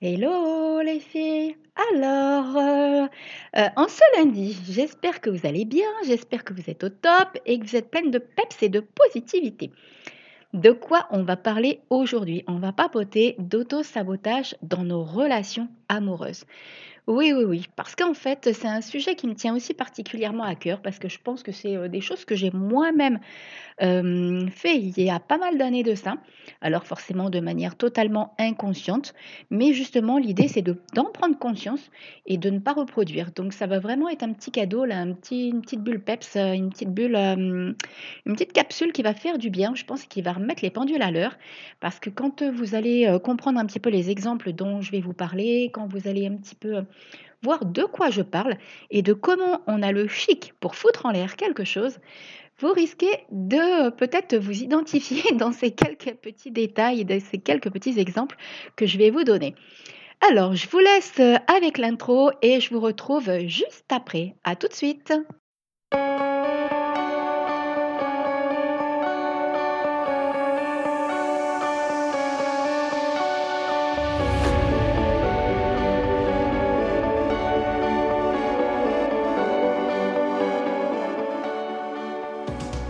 Hello les filles! Alors, heu heu, en ce lundi, j'espère que vous allez bien, j'espère que vous êtes au top et que vous êtes pleines de peps et de positivité. De quoi on va parler aujourd'hui? On va papoter d'auto-sabotage dans nos relations amoureuses. Oui, oui, oui, parce qu'en fait, c'est un sujet qui me tient aussi particulièrement à cœur parce que je pense que c'est, heu, des choses que j'ai moi-même fait il y a pas mal d'années de ça. Alors forcément de manière totalement inconsciente, mais justement l'idée c'est de d'en prendre conscience et de ne pas reproduire. Donc ça va vraiment être un petit cadeau là, une petite bulle peps, heu, une petite bulle, une petite capsule qui va faire du bien, je pense, qui va remettre les pendules à l'heure. Parce que quand, heu, vous allez, comprendre un petit peu les exemples dont je vais vous parler, quand vous allez un petit peu, voir de quoi je parle et de comment on a le chic pour foutre en l'air quelque chose, vous risquez de peut-être vous identifier dans ces quelques petits détails, dans ces quelques petits exemples que je vais vous donner. Alors, je vous laisse avec l'intro et je vous retrouve juste après. À tout de suite.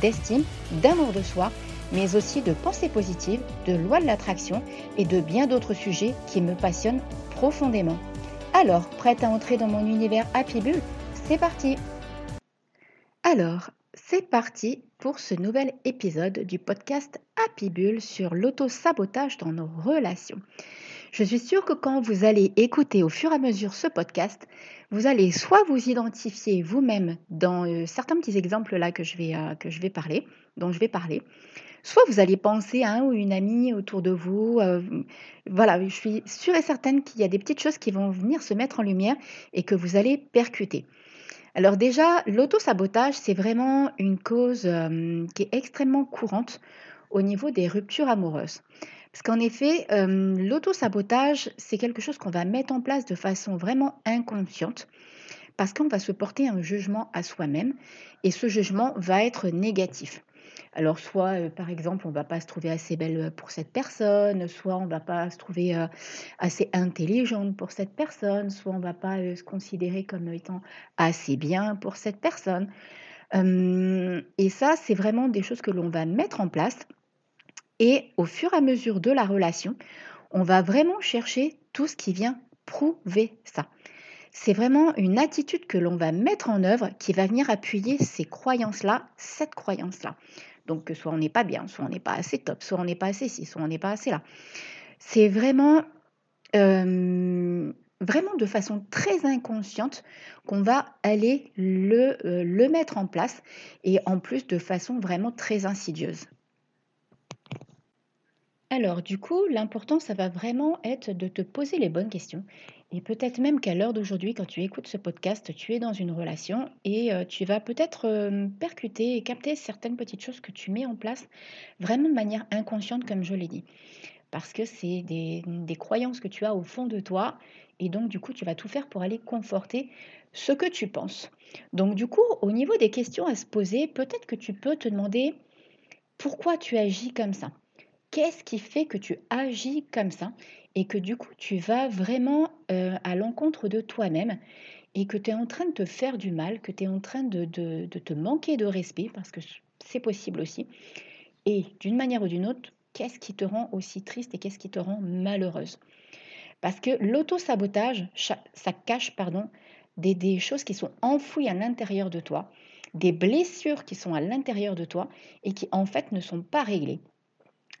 d'estime, d'amour de soi, mais aussi de pensée positive, de loi de l'attraction et de bien d'autres sujets qui me passionnent profondément. Alors, prête à entrer dans mon univers Happy Bull C'est parti Alors, c'est parti pour ce nouvel épisode du podcast Happy Bull sur l'auto-sabotage dans nos relations. Je suis sûre que quand vous allez écouter au fur et à mesure ce podcast, vous allez soit vous identifier vous-même dans euh, certains petits exemples là que je vais, euh, que je vais parler, dont je vais parler, soit vous allez penser à un ou une amie autour de vous. Euh, voilà, je suis sûre et certaine qu'il y a des petites choses qui vont venir se mettre en lumière et que vous allez percuter. Alors déjà, l'auto-sabotage, c'est vraiment une cause qui est extrêmement courante au niveau des ruptures amoureuses. Parce qu'en effet, euh, l'auto-sabotage, c'est quelque chose qu'on va mettre en place de façon vraiment inconsciente, parce qu'on va se porter un jugement à soi-même, et ce jugement va être négatif. Alors soit, euh, par exemple, on ne va pas se trouver assez belle pour cette personne, soit on ne va pas se trouver euh, assez intelligente pour cette personne, soit on ne va pas se considérer comme étant assez bien pour cette personne. et ça, c'est vraiment des choses que l'on va mettre en place et au fur et à mesure de la relation, on va vraiment chercher tout ce qui vient prouver ça. C'est vraiment une attitude que l'on va mettre en œuvre qui va venir appuyer ces croyances-là, cette croyance-là. Donc que soit on n'est pas bien, soit on n'est pas assez top, soit on n'est pas assez ci, soit on n'est pas assez là. C'est vraiment, euh, vraiment de façon très inconsciente qu'on va aller le, euh, le mettre en place et en plus de façon vraiment très insidieuse. Alors, du coup, l'important, ça va vraiment être de te poser les bonnes questions. Et peut-être même qu'à l'heure d'aujourd'hui, quand tu écoutes ce podcast, tu es dans une relation et euh, tu vas peut-être percuter et capter certaines petites choses que tu mets en place vraiment de manière inconsciente, comme je l'ai dit. Parce que c'est des croyances que tu as au fond de toi et donc, du coup, tu vas tout faire pour aller conforter ce que tu penses. Donc, du coup, au niveau des questions à se poser, peut-être que tu peux te demander pourquoi tu agis comme ça qu'est-ce qui fait que tu agis comme ça et que du coup tu vas vraiment euh, à l'encontre de toi-même et que tu es en train de te faire du mal, que tu es en train de, te manquer de respect, parce que c'est possible aussi. Et d'une manière ou d'une autre, qu'est-ce qui te rend aussi triste et qu'est-ce qui te rend malheureuse? Parce que l'auto-sabotage, ça cache pardon, des choses qui sont enfouies à l'intérieur de toi, des blessures qui sont à l'intérieur de toi et qui en fait ne sont pas réglées.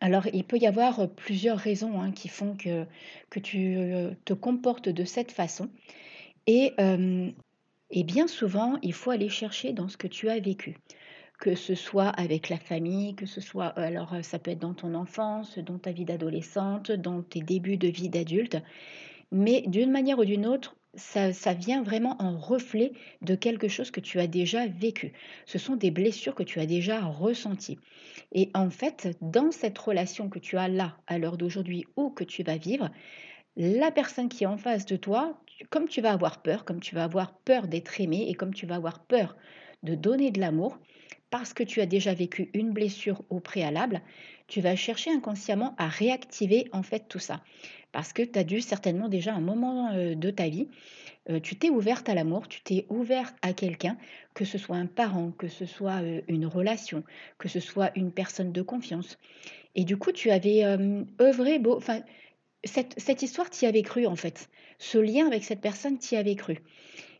Alors, il peut y avoir plusieurs raisons hein, qui font que, tu te comportes de cette façon. Et, et bien souvent, il faut aller chercher dans ce que tu as vécu que ce soit avec la famille, que ce soit, alors ça peut être dans ton enfance, dans ta vie d'adolescente, dans tes débuts de vie d'adulte. mais d'une manière ou d'une autre, ça, vient vraiment en reflet de quelque chose que tu as déjà vécu. Ce sont des blessures que tu as déjà ressenties. Et en fait, dans cette relation que tu as là, à l'heure d'aujourd'hui, ou que tu vas vivre, la personne qui est en face de toi, comme tu vas avoir peur, comme tu vas avoir peur d'être aimé et comme tu vas avoir peur de donner de l'amour, parce que tu as déjà vécu une blessure au préalable, tu vas chercher inconsciemment à réactiver en fait tout ça. Parce que tu as dû certainement déjà un moment euh, de ta vie, euh, tu t'es ouverte à l'amour, tu t'es ouverte à quelqu'un, que ce soit un parent, que ce soit euh, une relation, que ce soit une personne de confiance. Et du coup, tu avais œuvré, beau, cette, cette histoire t'y avait cru en fait. Ce lien avec cette personne t'y avait cru.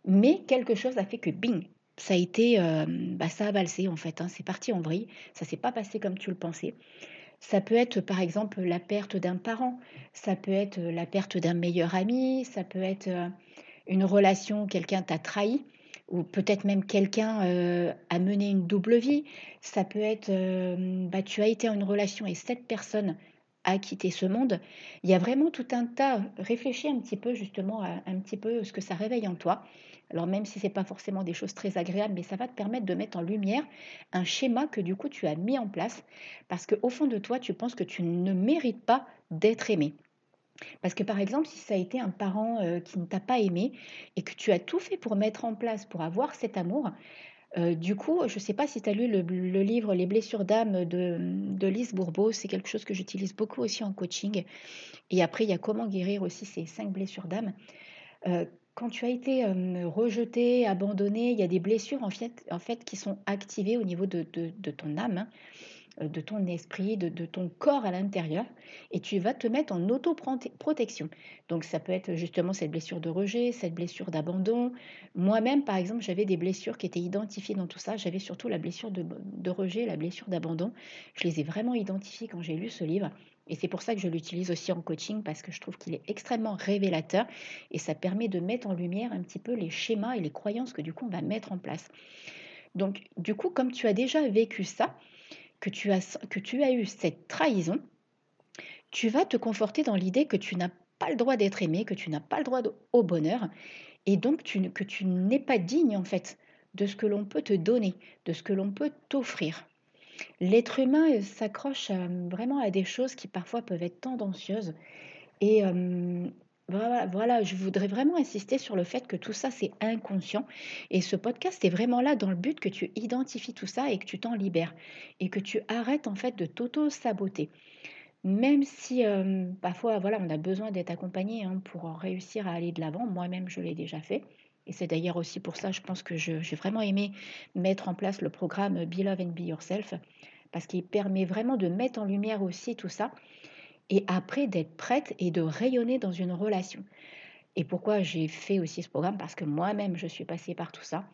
Mais quelque chose a fait que bing, ça a été, bah, ça a valsé en fait. Hein. c'est parti en vrille. Ça s'est pas passé comme tu le pensais. Ça peut être par exemple la perte d'un parent, ça peut être la perte d'un meilleur ami, ça peut être euh, une relation quelqu'un t'a trahi, ou peut-être même quelqu'un euh, a mené une double vie. Ça peut être, bah, tu as été en une relation et cette personne a quitté ce monde. Il y a vraiment tout un tas. Réfléchis un petit peu justement à un petit peu ce que ça réveille en toi. Alors même si ce n'est pas forcément des choses très agréables, mais ça va te permettre de mettre en lumière un schéma que du coup tu as mis en place parce qu'au fond de toi, tu penses que tu ne mérites pas d'être aimé. Parce que par exemple, si ça a été un parent euh, qui ne t'a pas aimé et que tu as tout fait pour mettre en place, pour avoir cet amour, euh, du coup, je ne sais pas si tu as lu le, livre Les blessures d'âme de, Lise Bourbeau, c'est quelque chose que j'utilise beaucoup aussi en coaching. Et après, il y a comment guérir aussi ces cinq blessures d'âme. Euh, quand tu as été rejeté, abandonné, il y a des blessures en fait, en fait qui sont activées au niveau de, de, ton âme, hein, euh, de ton esprit, de, de ton corps à l'intérieur, et tu vas te mettre en autoprotection. Donc ça peut être justement cette blessure de rejet, cette blessure d'abandon. Moi-même, par exemple, j'avais des blessures qui étaient identifiées dans tout ça. J'avais surtout la blessure de, de rejet, la blessure d'abandon. Je les ai vraiment identifiées quand j'ai lu ce livre. Et c'est pour ça que je l'utilise aussi en coaching parce que je trouve qu'il est extrêmement révélateur et ça permet de mettre en lumière un petit peu les schémas et les croyances que du coup on va mettre en place. Donc du coup, comme tu as déjà vécu ça, que tu as, eu cette trahison, tu vas te conforter dans l'idée que tu n'as pas le droit d'être aimé, que tu n'as pas le droit au bonheur et donc que tu n'es pas digne en fait de ce que l'on peut te donner, de ce que l'on peut t'offrir. L'être humain euh, s'accroche vraiment à des choses qui parfois peuvent être tendancieuses. Et voilà, je voudrais vraiment insister sur le fait que tout ça, c'est inconscient. Et ce podcast est vraiment là dans le but que tu identifies tout ça et que tu t'en libères. Et que tu arrêtes en fait de t'auto-saboter. Même si parfois, voilà, on a besoin d'être accompagné hein, pour réussir à aller de l'avant. Moi-même, je l'ai déjà fait. Et c'est d'ailleurs aussi pour ça, je pense que j'ai vraiment aimé mettre en place le programme Be Love and Be Yourself, parce qu'il permet vraiment de mettre en lumière aussi tout ça, et après d'être prête et de rayonner dans une relation. Et pourquoi j'ai fait aussi ce programme? Parce que moi-même, je suis passée par tout ça.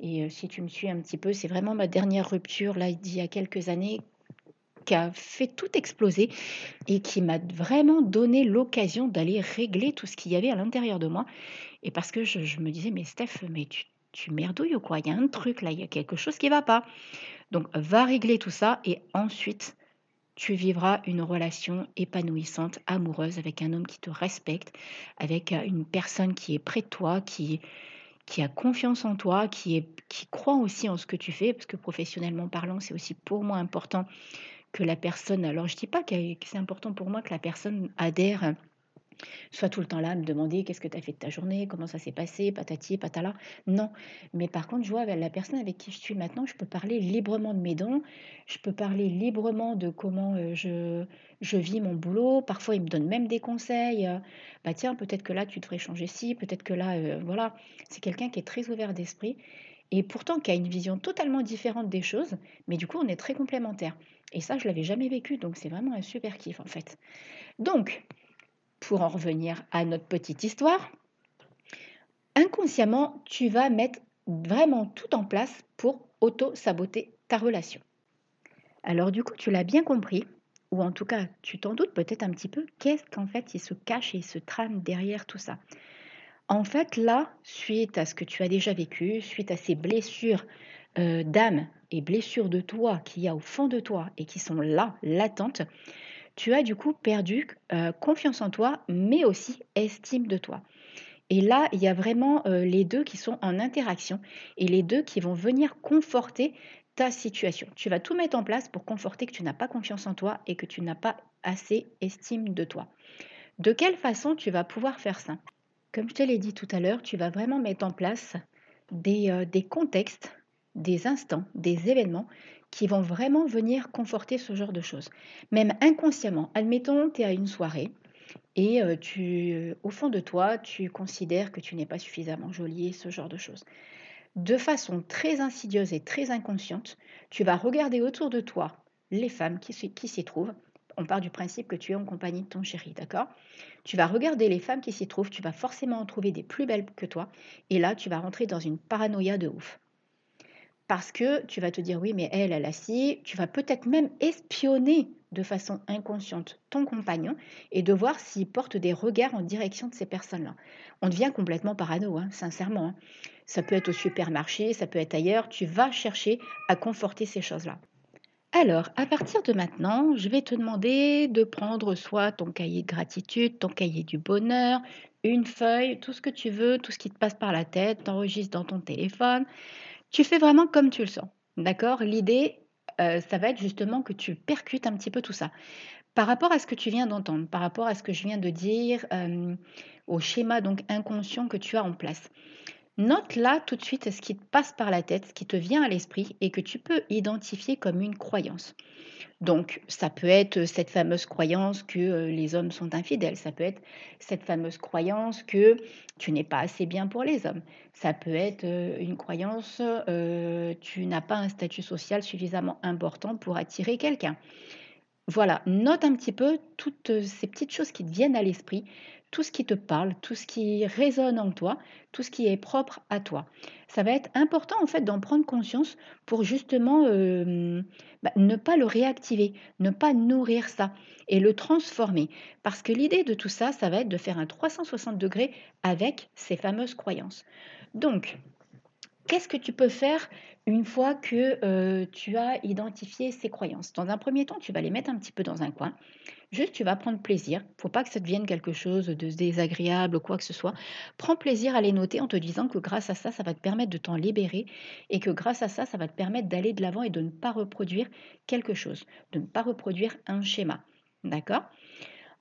Et euh, si tu me suis un petit peu, c'est vraiment ma dernière rupture, là, il y a quelques années, qui a fait tout exploser et qui m'a vraiment donné l'occasion d'aller régler tout ce qu'il y avait à l'intérieur de moi. Et parce que je, me disais, mais Steph, mais tu, tu merdouilles ou quoi? Il y a un truc là, il y a quelque chose qui ne va pas. Donc va régler tout ça et ensuite tu vivras une relation épanouissante, amoureuse, avec un homme qui te respecte, avec euh, une personne qui est près de toi, qui, qui a confiance en toi, qui, est, qui croit aussi en ce que tu fais, parce que professionnellement parlant, c'est aussi pour moi important que la personne, alors je ne dis pas que c'est important pour moi que la personne adhère soit tout le temps là à me demander qu'est-ce que tu as fait de ta journée, comment ça s'est passé, patati, patala. Non. Mais par contre, je vois la personne avec qui je suis maintenant, je peux parler librement de mes dons, je peux parler librement de comment euh, je, je vis mon boulot. Parfois, il me donne même des conseils. Euh, bah tiens, peut-être que là, tu devrais changer ci, peut-être que là, euh, voilà. C'est quelqu'un qui est très ouvert d'esprit et pourtant qui a une vision totalement différente des choses, mais du coup, on est très complémentaires. Et ça, je l'avais jamais vécu, donc c'est vraiment un super kiff en fait. Donc, pour en revenir à notre petite histoire, inconsciemment, tu vas mettre vraiment tout en place pour auto-saboter ta relation. Alors du coup, tu l'as bien compris, ou en tout cas, tu t'en doutes peut-être un petit peu, qu'est-ce qu'en fait il se cache et il se trame derrière tout ça? En fait, là, suite à ce que tu as déjà vécu, suite à ces blessures euh, d'âme et blessures de toi qu'il y a au fond de toi et qui sont là, latentes, tu as du coup perdu euh, confiance en toi, mais aussi estime de toi. Et là, il y a vraiment euh, les deux qui sont en interaction et les deux qui vont venir conforter ta situation. Tu vas tout mettre en place pour conforter que tu n'as pas confiance en toi et que tu n'as pas assez estime de toi. De quelle façon tu vas pouvoir faire ça? Comme je te l'ai dit tout à l'heure, tu vas vraiment mettre en place des, euh, des contextes, des instants, des événements qui vont vraiment venir conforter ce genre de choses. Même inconsciemment, admettons, tu es à une soirée et euh, tu, au fond de toi, tu considères que tu n'es pas suffisamment jolie, ce genre de choses. De façon très insidieuse et très inconsciente, tu vas regarder autour de toi les femmes qui, qui s'y trouvent. On part du principe que tu es en compagnie de ton chéri, d'accord? Tu vas regarder les femmes qui s'y trouvent, tu vas forcément en trouver des plus belles que toi, et là, tu vas rentrer dans une paranoïa de ouf parce que tu vas te dire oui, mais elle, elle a si, tu vas peut-être même espionner de façon inconsciente ton compagnon et de voir s'il porte des regards en direction de ces personnes-là. On devient complètement parano, hein, sincèrement. Hein. Ça peut être au supermarché, ça peut être ailleurs, tu vas chercher à conforter ces choses-là. Alors, à partir de maintenant, je vais te demander de prendre soit ton cahier de gratitude, ton cahier du bonheur, une feuille, tout ce que tu veux, tout ce qui te passe par la tête, t'enregistres dans ton téléphone. Tu fais vraiment comme tu le sens. D'accord? L'idée, euh, ça va être justement que tu percutes un petit peu tout ça. Par rapport à ce que tu viens d'entendre, par rapport à ce que je viens de dire, euh, au schéma donc inconscient que tu as en place. Note là tout de suite ce qui te passe par la tête, ce qui te vient à l'esprit et que tu peux identifier comme une croyance. Donc, ça peut être cette fameuse croyance que euh, les hommes sont infidèles, ça peut être cette fameuse croyance que tu n'es pas assez bien pour les hommes, ça peut être euh, une croyance euh, tu n'as pas un statut social suffisamment important pour attirer quelqu'un. Voilà, note un petit peu toutes ces petites choses qui te viennent à l'esprit tout ce qui te parle, tout ce qui résonne en toi, tout ce qui est propre à toi. Ça va être important en fait d'en prendre conscience pour justement euh, bah, ne pas le réactiver, ne pas nourrir ça et le transformer. Parce que l'idée de tout ça, ça va être de faire un 360 degrés avec ces fameuses croyances. Donc, qu'est-ce que tu peux faire une fois que euh, tu as identifié ces croyances? Dans un premier temps, tu vas les mettre un petit peu dans un coin. Juste, tu vas prendre plaisir. Faut pas que ça devienne quelque chose de désagréable ou quoi que ce soit. Prends plaisir à les noter en te disant que grâce à ça, ça va te permettre de t'en libérer et que grâce à ça, ça va te permettre d'aller de l'avant et de ne pas reproduire quelque chose, de ne pas reproduire un schéma. D'accord?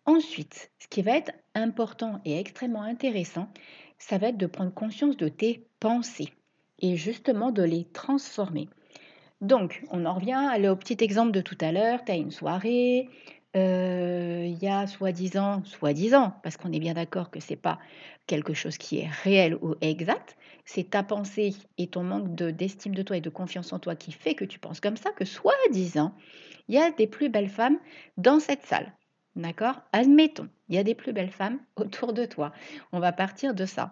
Ensuite, ce qui va être important et extrêmement intéressant, ça va être de prendre conscience de tes pensées et justement de les transformer. Donc, on en revient au petit exemple de tout à l'heure, tu as une soirée, euh, il y a soi-disant, soi-disant, parce qu'on est bien d'accord que ce n'est pas quelque chose qui est réel ou exact, c'est ta pensée et ton manque d'estime de, toi et de confiance en toi qui fait que tu penses comme ça, que soi-disant, il y a des plus belles femmes dans cette salle. D'accord? Admettons, il y a des plus belles femmes autour de toi. On va partir de ça.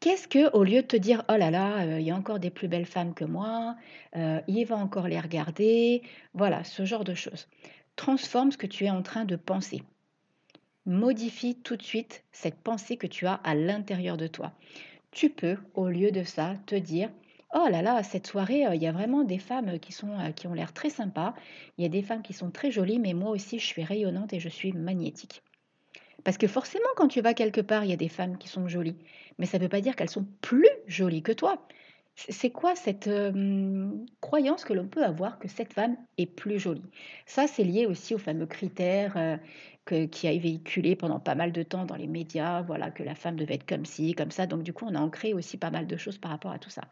Qu'est-ce que, au lieu de te dire, oh là là, euh, il y a encore des plus belles femmes que moi, euh, il va encore les regarder, voilà, ce genre de choses transforme ce que tu es en train de penser. Modifie tout de suite cette pensée que tu as à l'intérieur de toi. Tu peux, au lieu de ça, te dire Oh là là, cette soirée, euh, il y a vraiment des femmes qui, sont, euh, qui ont l'air très sympas. Il y a des femmes qui sont très jolies, mais moi aussi, je suis rayonnante et je suis magnétique. Parce que forcément, quand tu vas quelque part, il y a des femmes qui sont jolies. Mais ça ne veut pas dire qu'elles sont plus jolies que toi. C'est quoi cette croyance que l'on peut avoir que cette femme est plus jolie? Ça, c'est lié aussi aux fameux critères qui a véhiculé pendant pas mal de temps dans les médias, voilà, que la femme devait être comme ci, comme ça. Donc du coup, on a ancré aussi pas mal de choses par rapport à tout ça.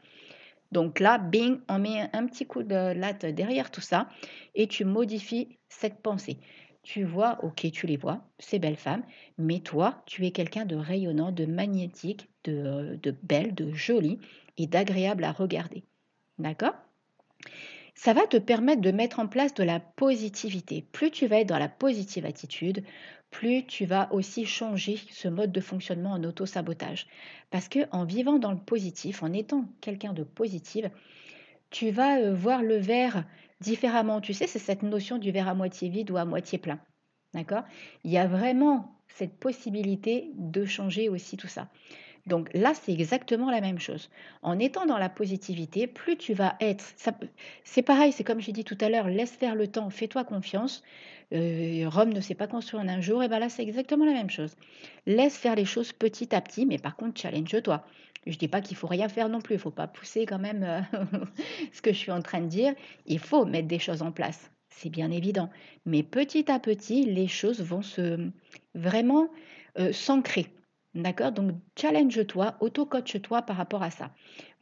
Donc là, bing, on met un petit coup de latte derrière tout ça et tu modifies cette pensée. Tu vois, ok, tu les vois, ces belles femmes, mais toi, tu es quelqu'un de rayonnant, de magnétique, de belle, de jolie et d'agréable à regarder. D'accord? Ça va te permettre de mettre en place de la positivité. Plus tu vas être dans la positive attitude, plus tu vas aussi changer ce mode de fonctionnement en auto-sabotage. Parce que en vivant dans le positif, en étant quelqu'un de positif, tu vas euh, voir le verre différemment. Tu sais, c'est cette notion du verre à moitié vide ou à moitié plein. D'accord? Il y a vraiment cette possibilité de changer aussi tout ça. Donc là, c'est exactement la même chose. En étant dans la positivité, plus tu vas être, c'est pareil, c'est comme j'ai dit tout à l'heure, laisse faire le temps, fais-toi confiance, Euh, Rome ne s'est pas construit en un jour, et bien là c'est exactement la même chose. Laisse faire les choses petit à petit, mais par contre challenge-toi. Je ne dis pas qu'il faut rien faire non plus, il ne faut pas pousser quand même euh, ce que je suis en train de dire. Il faut mettre des choses en place, c'est bien évident. Mais petit à petit, les choses vont se vraiment euh, s'ancrer. D'accord? Donc challenge-toi, auto-coach-toi par rapport à ça.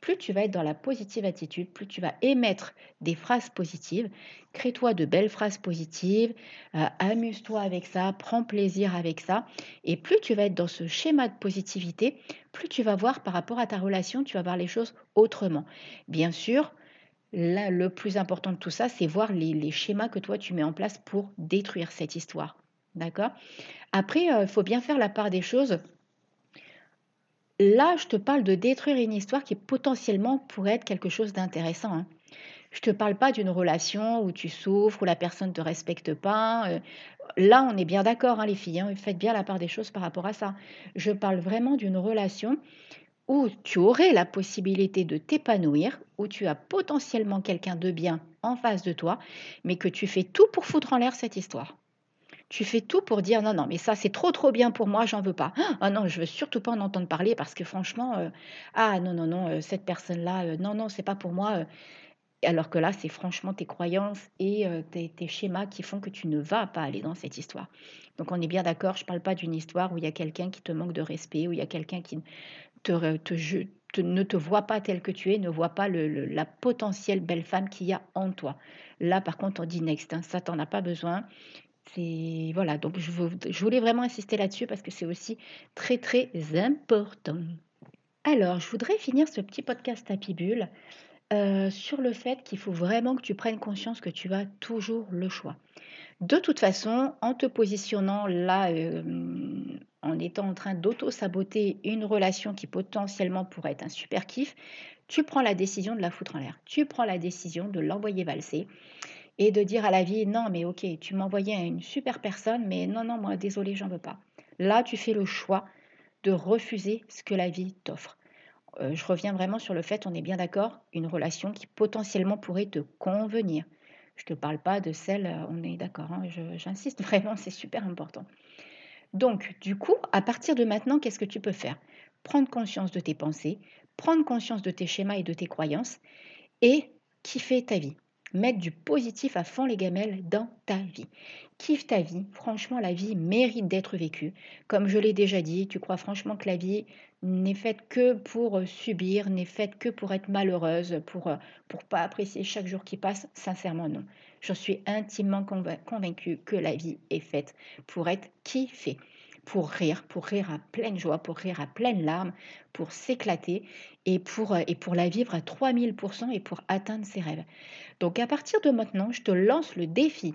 Plus tu vas être dans la positive attitude, plus tu vas émettre des phrases positives. Crée-toi de belles phrases positives, euh, amuse-toi avec ça, prends plaisir avec ça. Et plus tu vas être dans ce schéma de positivité, plus tu vas voir par rapport à ta relation, tu vas voir les choses autrement. Bien sûr, le plus important de tout ça, c'est voir les, les schémas que toi tu mets en place pour détruire cette histoire. D'accord? Après, il euh, faut bien faire la part des choses Là, je te parle de détruire une histoire qui potentiellement pourrait être quelque chose d'intéressant. Hein. Je ne te parle pas d'une relation où tu souffres, où la personne ne te respecte pas. Euh. Là, on est bien d'accord, hein, les filles. Hein, faites bien la part des choses par rapport à ça. Je parle vraiment d'une relation où tu aurais la possibilité de t'épanouir, où tu as potentiellement quelqu'un de bien en face de toi, mais que tu fais tout pour foutre en l'air cette histoire tu fais tout pour dire non, non, mais ça c'est trop trop bien pour moi, j'en veux pas. Ah non, je veux surtout pas en entendre parler parce que franchement, euh, ah non, non, non, euh, cette personne-là, euh, non, non, c'est pas pour moi. alors que là, c'est franchement tes croyances et tes, schémas qui font que tu ne vas pas aller dans cette histoire. Donc on est bien d'accord, je parle pas d'une histoire où il y a quelqu'un qui te manque de respect, où il y a quelqu'un qui te, ne te voit pas tel que tu es, ne voit pas la potentielle belle femme qu'il y a en toi. Là, par contre, on dit next, hein, ça, t'en as pas besoin. Voilà, donc je, voulais vraiment insister là-dessus parce que c'est aussi très très important. Alors, je voudrais finir ce petit podcast à Bulle euh, sur le fait qu'il faut vraiment que tu prennes conscience que tu as toujours le choix. De toute façon, en te positionnant là, euh, en étant en train d'auto-saboter une relation qui potentiellement pourrait être un super kiff, tu prends la décision de la foutre en l'air. Tu prends la décision de l'envoyer valser et de dire à la vie non mais ok tu m'envoyais une super personne mais non non moi désolé j'en veux pas. Là tu fais le choix de refuser ce que la vie t'offre. Euh, je reviens vraiment sur le fait on est bien d'accord une relation qui potentiellement pourrait te convenir. Je ne te parle pas de celle euh, on est d'accord hein, j'insiste vraiment c'est super important. Donc du coup à partir de maintenant qu'est-ce que tu peux faire? Prendre conscience de tes pensées prendre conscience de tes schémas et de tes croyances et kiffer ta vie mettre du positif à fond les gamelles dans ta vie. Kiffe ta vie. Franchement, la vie mérite d'être vécue. Comme je l'ai déjà dit, tu crois franchement que la vie n'est faite que pour euh, subir, n'est faite que pour être malheureuse, pour ne pour pas apprécier chaque jour qui passe? Sincèrement, non. Je suis intimement convaincue que la vie est faite pour être kiffée pour rire, pour rire à pleine joie, pour rire à pleines larmes, pour s'éclater et pour, euh, et pour la vivre à 3000% et pour atteindre ses rêves. Donc à partir de maintenant, je te lance le défi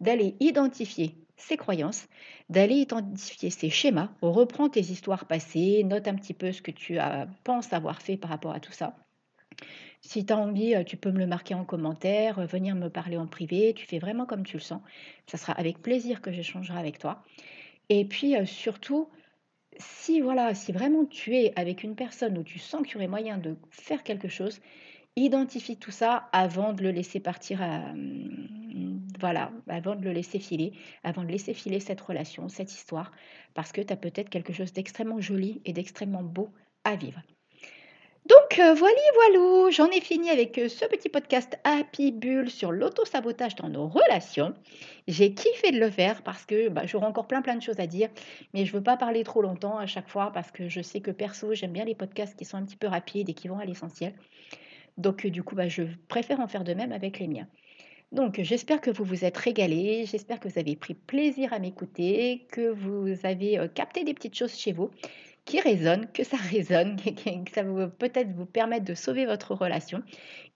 d'aller identifier ses croyances, d'aller identifier ses schémas, reprends tes histoires passées, note un petit peu ce que tu as, penses avoir fait par rapport à tout ça. Si tu as envie, euh, tu peux me le marquer en commentaire, euh, venir me parler en privé, tu fais vraiment comme tu le sens. Ça sera avec plaisir que j'échangerai avec toi. Et puis surtout, si voilà, si vraiment tu es avec une personne où tu sens qu'il y aurait moyen de faire quelque chose, identifie tout ça avant de le laisser partir voilà, avant de le laisser filer, avant de laisser filer cette relation, cette histoire, parce que tu as peut-être quelque chose d'extrêmement joli et d'extrêmement beau à vivre. Donc euh, voilà, voilà, j'en ai fini avec euh, ce petit podcast Happy Bull sur l'auto-sabotage dans nos relations. J'ai kiffé de le faire parce que bah, j'aurai encore plein plein de choses à dire, mais je ne veux pas parler trop longtemps à chaque fois parce que je sais que perso, j'aime bien les podcasts qui sont un petit peu rapides et qui vont à l'essentiel. Donc euh, du coup, bah, je préfère en faire de même avec les miens. Donc j'espère que vous vous êtes régalés, j'espère que vous avez pris plaisir à m'écouter, que vous avez capté des petites choses chez vous qui résonne, que ça résonne, que ça peut-être vous permettre de sauver votre relation.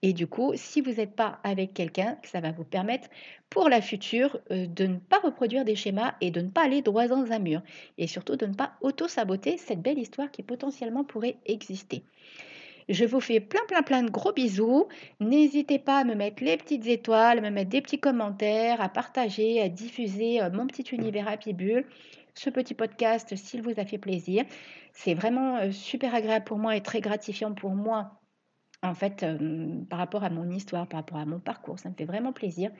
Et du coup, si vous n'êtes pas avec quelqu'un, ça va vous permettre pour la future euh, de ne pas reproduire des schémas et de ne pas aller droit dans un mur. Et surtout de ne pas auto-saboter cette belle histoire qui potentiellement pourrait exister. Je vous fais plein, plein, plein de gros bisous. N'hésitez pas à me mettre les petites étoiles, à me mettre des petits commentaires, à partager, à diffuser euh, mon petit univers Happy Bull ce petit podcast s'il vous a fait plaisir. C'est vraiment euh, super agréable pour moi et très gratifiant pour moi, en fait, euh, par rapport à mon histoire, par rapport à mon parcours. Ça me fait vraiment plaisir.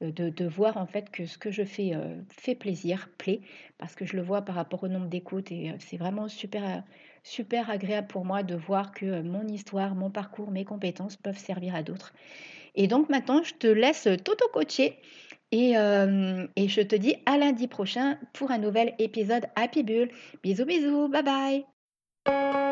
de, voir en fait que ce que je fais fait plaisir, plaît, parce que je le vois par rapport au nombre d'écoutes et c'est vraiment super, super agréable pour moi de voir que mon histoire, mon parcours, mes compétences peuvent servir à d'autres. Et donc maintenant, je te laisse t'auto-coacher et, et je te dis à lundi prochain pour un nouvel épisode Happy Bull. Bisous bisous, bye bye